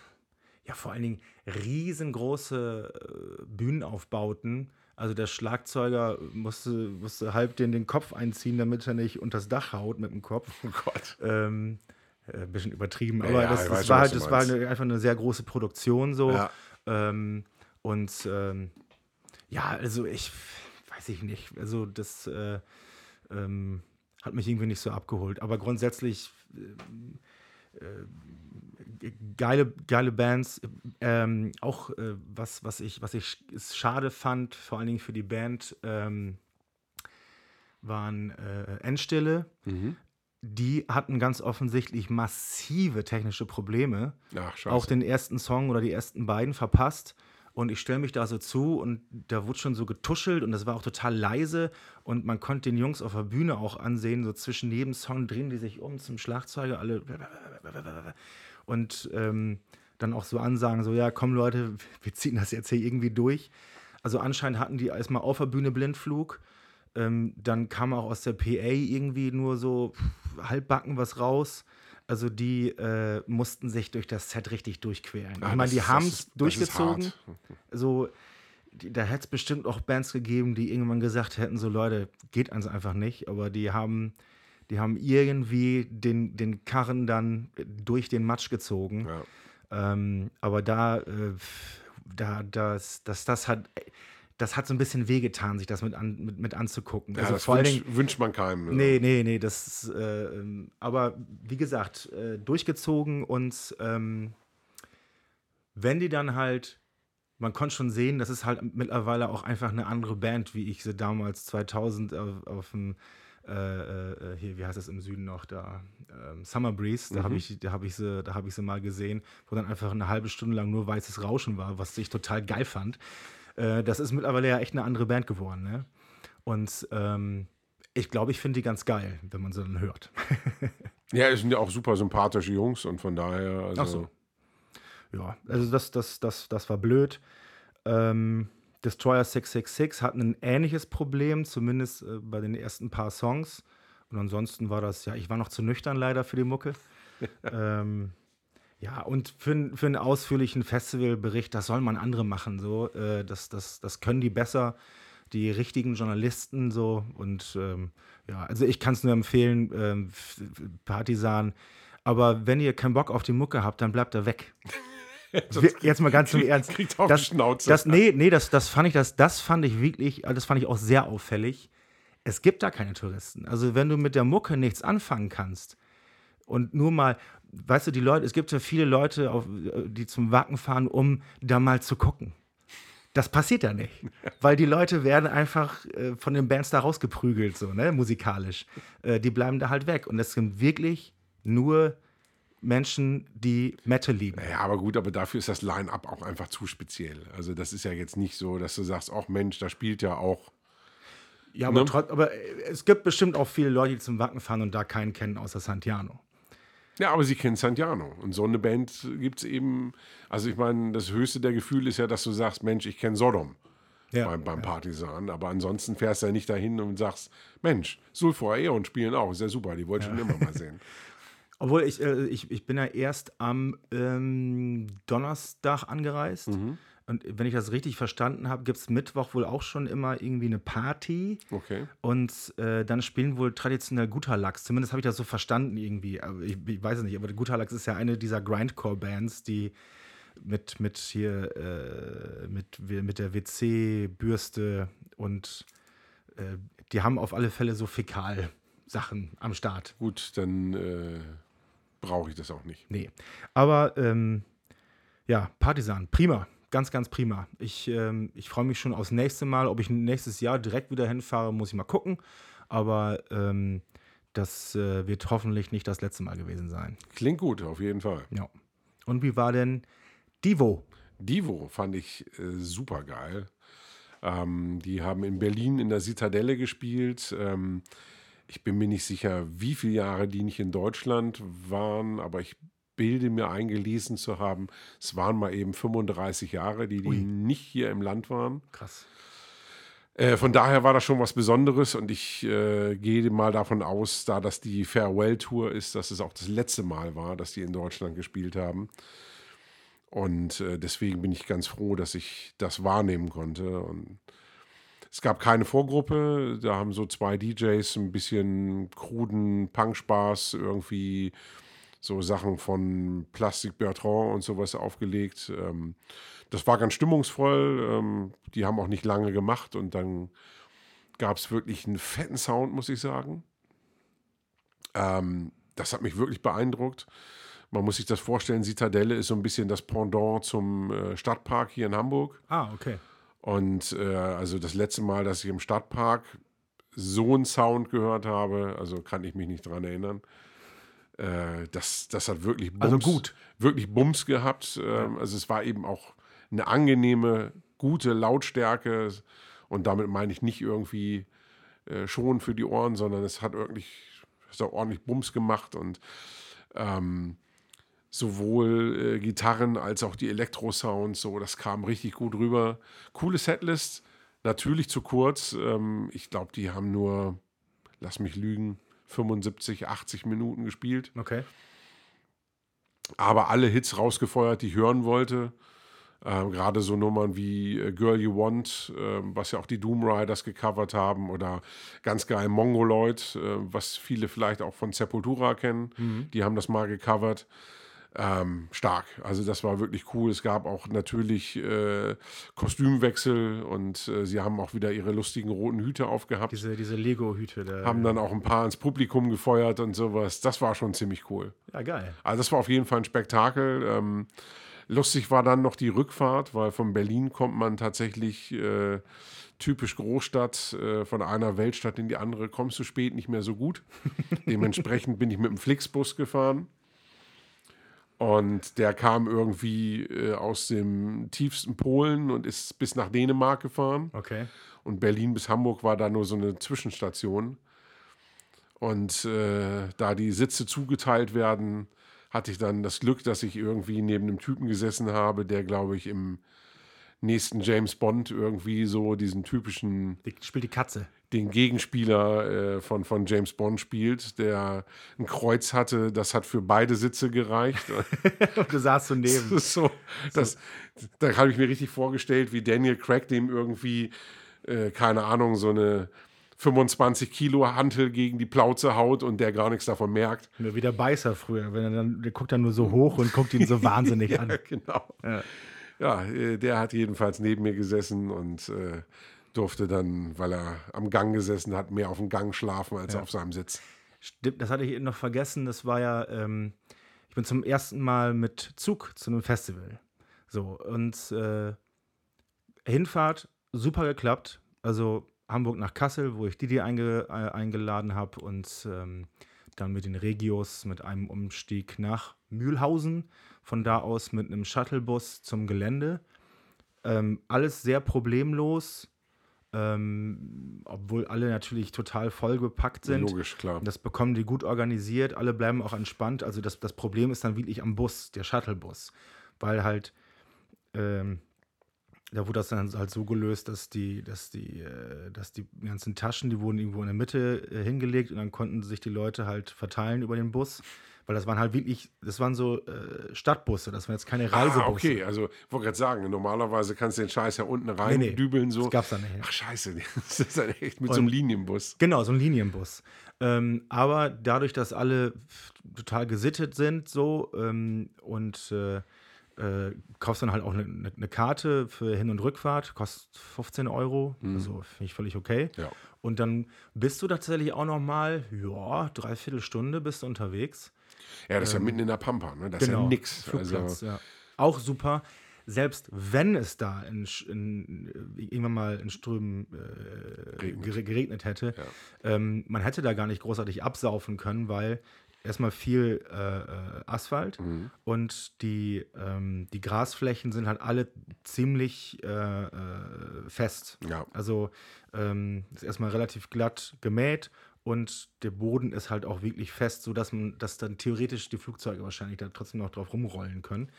ja, vor allen Dingen riesengroße äh, Bühnenaufbauten. Also der Schlagzeuger musste, musste halb den, den Kopf einziehen, damit er nicht unter das Dach haut mit dem Kopf. Oh Gott. Ähm, äh, ein bisschen übertrieben, aber ja, das, ich das weiß war halt, das war eine, einfach eine sehr große Produktion so. Ja. Ähm, und ähm, ja, also ich weiß ich nicht. Also das äh, ähm, hat mich irgendwie nicht so abgeholt. Aber grundsätzlich äh, äh, geile, geile Bands. Ähm, auch äh, was, was ich, was ich sch- schade fand, vor allen Dingen für die Band, ähm, waren äh, Endstille. Mhm. Die hatten ganz offensichtlich massive technische Probleme Ach, scheiße. auch den ersten Song oder die ersten beiden verpasst. Und ich stelle mich da so zu und da wurde schon so getuschelt und das war auch total leise. Und man konnte den Jungs auf der Bühne auch ansehen, so zwischen jedem Song drehen die sich um zum Schlagzeuger, alle. Und ähm, dann auch so ansagen, so, ja, komm Leute, wir ziehen das jetzt hier irgendwie durch. Also anscheinend hatten die erstmal auf der Bühne Blindflug. Ähm, dann kam auch aus der PA irgendwie nur so halbbacken was raus. Also die äh, mussten sich durch das Set richtig durchquälen. Ah, ich meine, das die haben es durchgezogen. So, die, da hätte es bestimmt auch Bands gegeben, die irgendwann gesagt hätten, so Leute, geht ans einfach nicht. Aber die haben, die haben irgendwie den, den Karren dann durch den Matsch gezogen. Ja. Ähm, aber da, äh, da das, das, das hat, das hat so ein bisschen wehgetan, sich das mit, an, mit, mit anzugucken. Ja, also das vor allen wünscht, Dingen, wünscht man keinem. ja. nee, nee, nee, das, äh, aber wie gesagt, äh, durchgezogen und ähm, wenn die dann halt, man konnte schon sehen, das ist halt mittlerweile auch einfach eine andere Band, wie ich sie damals 2000 auf, auf dem, äh, äh, hier, wie heißt das im Süden noch, da, ähm, Summer Breeze, da habe ich, da hab ich, sie- da hab ich sie mal gesehen, wo dann einfach eine halbe Stunde lang nur weißes Rauschen war, was ich total geil fand. Äh, das ist mittlerweile ja echt eine andere Band geworden, ne? Und ähm, ich glaube, ich finde die ganz geil, wenn man sie dann hört. Ja, es sind ja auch super sympathische Jungs und von daher. Also, Ach so. Ja, also das, das, das, das war blöd. Ähm, Destroyer 666 hatten ein ähnliches Problem, zumindest äh, bei den ersten paar Songs. Und ansonsten war das, ja, ich war noch zu nüchtern leider für die Mucke. ähm, ja, und für, für einen ausführlichen Festivalbericht, das soll man andere machen. So, äh, das, das, das können die besser, die richtigen Journalisten so. Und ähm, ja, also ich kann es nur empfehlen, ähm, Partisan. Aber wenn ihr keinen Bock auf die Mucke habt, dann bleibt er weg. Jetzt mal ganz im Ernst. kriegt auf das, Schnauze. Das, nee, nee, das, das fand ich, das, das fand ich wirklich, das fand ich auch sehr auffällig. Es gibt da keine Touristen. Also wenn du mit der Mucke nichts anfangen kannst und nur mal, weißt du, die Leute, es gibt ja viele Leute, auf, die zum Wacken fahren, um da mal zu gucken. Das passiert ja nicht, weil die Leute werden einfach äh, von den Bands da rausgeprügelt, so, ne, musikalisch. Äh, die bleiben da halt weg. Und es sind wirklich nur Menschen, die Metal lieben. Ja, aber gut, aber dafür ist das Line-Up auch einfach zu speziell. Also, das ist ja jetzt nicht so, dass du sagst, ach Mensch, da spielt ja auch. Ja, aber, Ne? trotz, aber äh, es gibt bestimmt auch viele Leute, die zum Wacken fahren und da keinen kennen außer Santiano. Ja, aber sie kennen Santiano. Und so eine Band gibt es eben. Also, ich meine, das höchste der Gefühle ist ja, dass du sagst, Mensch, ich kenne Sodom Ja, beim, beim Partisan. Aber ansonsten fährst du ja nicht dahin und sagst, Mensch, Sulfur Aeon spielen auch. Ist ja super, die wollte ich schon immer mal sehen. Obwohl ich, äh, ich, ich bin ja erst am ähm, Donnerstag angereist. Mhm. Und wenn ich das richtig verstanden habe, gibt es Mittwoch wohl auch schon immer irgendwie eine Party. Okay. Und äh, dann spielen wohl traditionell Guterlachs. Zumindest habe ich das so verstanden irgendwie. Aber ich, ich weiß es nicht. Aber Guterlachs ist ja eine dieser Grindcore-Bands, die mit, mit hier äh, mit, mit der WC-Bürste und äh, die haben auf alle Fälle so Fäkal-Sachen am Start. Gut, dann äh, brauche ich das auch nicht. Nee. Aber ähm, ja, Partisan, prima. Ganz, ganz prima. Ich, ähm, ich freue mich schon aufs nächste Mal. Ob ich nächstes Jahr direkt wieder hinfahre, muss ich mal gucken. Aber ähm, das äh, wird hoffentlich nicht das letzte Mal gewesen sein. Klingt gut, auf jeden Fall. Ja. Und wie war denn Divo? Divo fand ich äh, super geil. Ähm, die haben in Berlin in der Zitadelle gespielt. Ähm, ich bin mir nicht sicher, wie viele Jahre die nicht in Deutschland waren, aber ich bilde mir eingelesen zu haben, es waren mal eben 35 Jahre, die, die Ui. nicht hier im Land waren. Krass. Äh, von daher war das schon was Besonderes und ich äh, gehe mal davon aus, da das die Farewell-Tour ist, dass es auch das letzte Mal war, dass die in Deutschland gespielt haben. Und äh, deswegen bin ich ganz froh, dass ich das wahrnehmen konnte. Und es gab keine Vorgruppe, da haben so zwei DJs ein bisschen kruden Punkspaß irgendwie so Sachen von Plastic Bertrand und sowas aufgelegt. Ähm, das war ganz stimmungsvoll. Ähm, die haben auch nicht lange gemacht und dann gab es wirklich einen fetten Sound, muss ich sagen. Ähm, das hat mich wirklich beeindruckt. Man muss sich das vorstellen, Zitadelle ist so ein bisschen das Pendant zum äh, Stadtpark hier in Hamburg. Ah, okay. Und äh, also das letzte Mal, dass ich im Stadtpark so einen Sound gehört habe, also kann ich mich nicht dran erinnern. Äh, das, das hat wirklich Bums, Also gut. wirklich Bums gehabt. Ähm, Also es war eben auch eine angenehme, gute Lautstärke. Und damit meine ich nicht irgendwie äh, schon für die Ohren, sondern es hat wirklich es hat ordentlich Bums gemacht und ähm, sowohl äh, Gitarren als auch die Elektro-Sounds, so, das kam richtig gut rüber. Coole Setlist, natürlich zu kurz. Ähm, ich glaube, die haben nur, lass mich lügen, 75, 80 Minuten gespielt. Okay. Aber alle Hits rausgefeuert, die ich hören wollte. Ähm, Gerade so Nummern wie äh, Girl You Want, ähm, was ja auch die Doom Riders gecovert haben, oder ganz geil Mongoloid, äh, was viele vielleicht auch von Sepultura kennen. Die haben das mal gecovert. Ähm, stark. Also das war wirklich cool. Es gab auch natürlich äh, Kostümwechsel und äh, sie haben auch wieder ihre lustigen roten Hüte aufgehabt. Diese, diese Lego-Hüte. da- haben dann auch ein paar ins Publikum gefeuert und sowas. Das war schon ziemlich cool. Ja, geil. Also das war auf jeden Fall ein Spektakel. Ähm, lustig war dann noch die Rückfahrt, weil von Berlin kommt man tatsächlich äh, typisch Großstadt, äh, von einer Weltstadt in die andere, kommst du spät nicht mehr so gut. Dementsprechend bin ich mit dem Flixbus gefahren. Und der kam irgendwie äh, aus dem tiefsten Polen und ist bis nach Dänemark gefahren. Okay. Und Berlin bis Hamburg war da nur so eine Zwischenstation. Und äh, da die Sitze zugeteilt werden, hatte ich dann das Glück, dass ich irgendwie neben einem Typen gesessen habe, der, glaube ich, im nächsten James Bond irgendwie so diesen typischen, Die, spielt die Katze. Den Gegenspieler äh, von, von James Bond spielt, der ein Kreuz hatte, das hat für beide Sitze gereicht. Und du saßt so Das neben. ist so, das, da habe ich mir richtig vorgestellt, wie Daniel Craig dem irgendwie, äh, keine Ahnung, so eine 25 Kilo Hantel gegen die Plauze haut und der gar nichts davon merkt. Nur wie der Beißer früher. Wenn er dann, der guckt dann nur so hoch und guckt ihn so wahnsinnig an. Ja, genau. Ja. Ja, äh, der hat jedenfalls neben mir gesessen und äh, durfte dann, weil er am Gang gesessen hat, mehr auf dem Gang schlafen als auf seinem Sitz. Stimmt, das hatte ich eben noch vergessen. Das war ja, ähm, ich bin zum ersten Mal mit Zug zu einem Festival. So, und äh, Hinfahrt super geklappt. Also Hamburg nach Kassel, wo ich Didi einge, äh, eingeladen habe und ähm, dann mit den Regios mit einem Umstieg nach Mühlhausen. Von da aus mit einem Shuttlebus zum Gelände. Ähm, alles sehr problemlos. Ähm, obwohl alle natürlich total vollgepackt sind. Logisch, klar. Das bekommen die gut organisiert, alle bleiben auch entspannt. Also das, das Problem ist dann wirklich am Bus, der Shuttlebus. Weil halt, ähm, da wurde das dann halt so gelöst, dass die, dass die, äh, dass die ganzen Taschen, die wurden irgendwo in der Mitte äh, hingelegt und dann konnten sich die Leute halt verteilen über den Bus. Weil das waren halt wirklich, das waren so äh, Stadtbusse, das waren jetzt keine Reisebusse. Ah, okay, also wollte gerade sagen, normalerweise kannst du den Scheiß ja unten rein Nee, nee, dübeln so. das gab's da nicht. Ach scheiße, das ist dann echt mit so einem Linienbus. Genau, so ein Linienbus. Ähm, aber dadurch, dass alle total gesittet sind, so ähm, und äh, äh, kaufst dann halt auch eine ne, ne Karte für Hin- und Rückfahrt, kostet 15 Euro, also finde ich völlig okay. Ja. Und dann bist du tatsächlich auch noch mal, ja, dreiviertel Stunde bist du unterwegs. Ja, das ist ja mitten in der Pampa, ne? Das ist ja nix. Flugplatz, Also, ja. Auch super. selbst wenn es da in, in, irgendwann mal in Strömen äh, geregnet hätte, ja. ähm, man hätte da gar nicht großartig absaufen können, weil erstmal viel äh, äh, Asphalt mhm. und die, ähm, die Grasflächen sind halt alle ziemlich äh, äh, fest. Ja. Also ähm, ist erstmal relativ glatt gemäht und der Boden ist halt auch wirklich fest, sodass man, dass dann theoretisch die Flugzeuge wahrscheinlich da trotzdem noch drauf rumrollen können.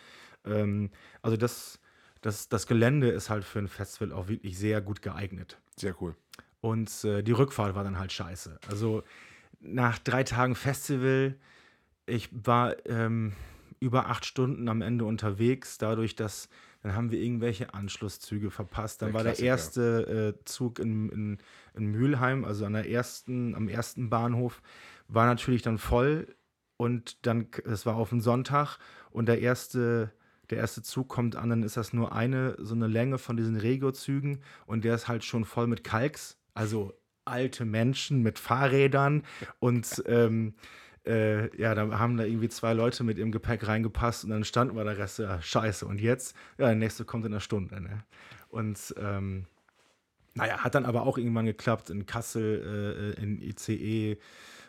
Ähm, also das, das, das Gelände ist halt für ein Festival auch wirklich sehr gut geeignet. Sehr cool. Und äh, die Rückfahrt war dann halt scheiße. Also nach drei Tagen Festival, ich war ähm, über acht Stunden am Ende unterwegs, dadurch, dass dann haben wir irgendwelche Anschlusszüge verpasst. Dann der war der erste äh, Zug in, in, in Mülheim, also an der ersten, am ersten Bahnhof, war natürlich dann voll und dann, es war auf den Sonntag und der erste, der erste Zug kommt an, dann ist das nur eine, so eine Länge von diesen Regio-Zügen und der ist halt schon voll mit Kalks, also alte Menschen mit Fahrrädern und ähm, äh, ja, da haben da irgendwie zwei Leute mit ihrem Gepäck reingepasst und dann standen wir der Rest, ja, scheiße. Und jetzt, ja, der nächste kommt in einer Stunde. Ne? Und ähm, naja, hat dann aber auch irgendwann geklappt in Kassel, äh, in ICE,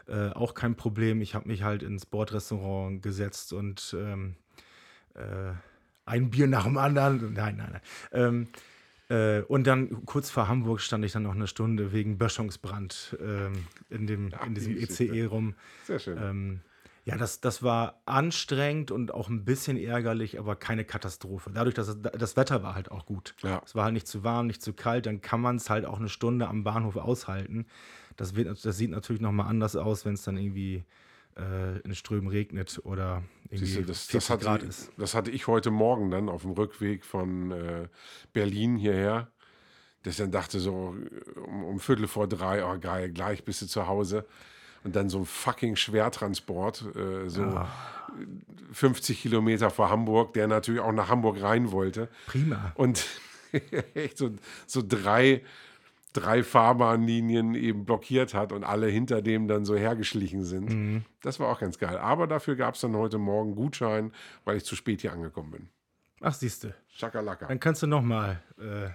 äh, auch kein Problem. Ich habe mich halt ins Bordrestaurant gesetzt und ähm, äh, ein Bier nach dem anderen. Nein, nein, nein. Ähm, äh, und dann kurz vor Hamburg stand ich dann noch eine Stunde wegen Böschungsbrand ähm, in, dem, Ach, in diesem ECE e rum. Sehr schön. Ähm, ja, das, das war anstrengend und auch ein bisschen ärgerlich, aber keine Katastrophe. Dadurch, dass es, das Wetter war halt auch gut. Ja. Es war halt nicht zu warm, nicht zu kalt, dann kann man es halt auch eine Stunde am Bahnhof aushalten. Das, wird, das sieht natürlich nochmal anders aus, wenn es dann irgendwie äh, in Strömen regnet oder irgendwie du, das, das hatte, Grad ist. Das hatte ich heute Morgen dann auf dem Rückweg von äh, Berlin hierher, dass ich dann dachte so um, um Viertel vor drei, oh geil, gleich bist du zu Hause. Und dann so ein fucking Schwertransport, äh, so ja. 50 Kilometer vor Hamburg, der natürlich auch nach Hamburg rein wollte. Prima. Und echt so, so drei drei Fahrbahnlinien eben blockiert hat und alle hinter dem dann so hergeschlichen sind. Mhm. Das war auch ganz geil. Aber dafür gab es dann heute Morgen Gutschein, weil ich zu spät hier angekommen bin. Ach, siehst du. Schakalaka. Dann kannst du noch mal äh,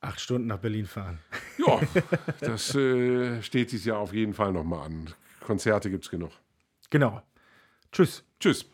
acht Stunden nach Berlin fahren. Ja, das äh, steht dieses Jahr auf jeden Fall noch mal an. Konzerte gibt es genug. Genau. Tschüss. Tschüss.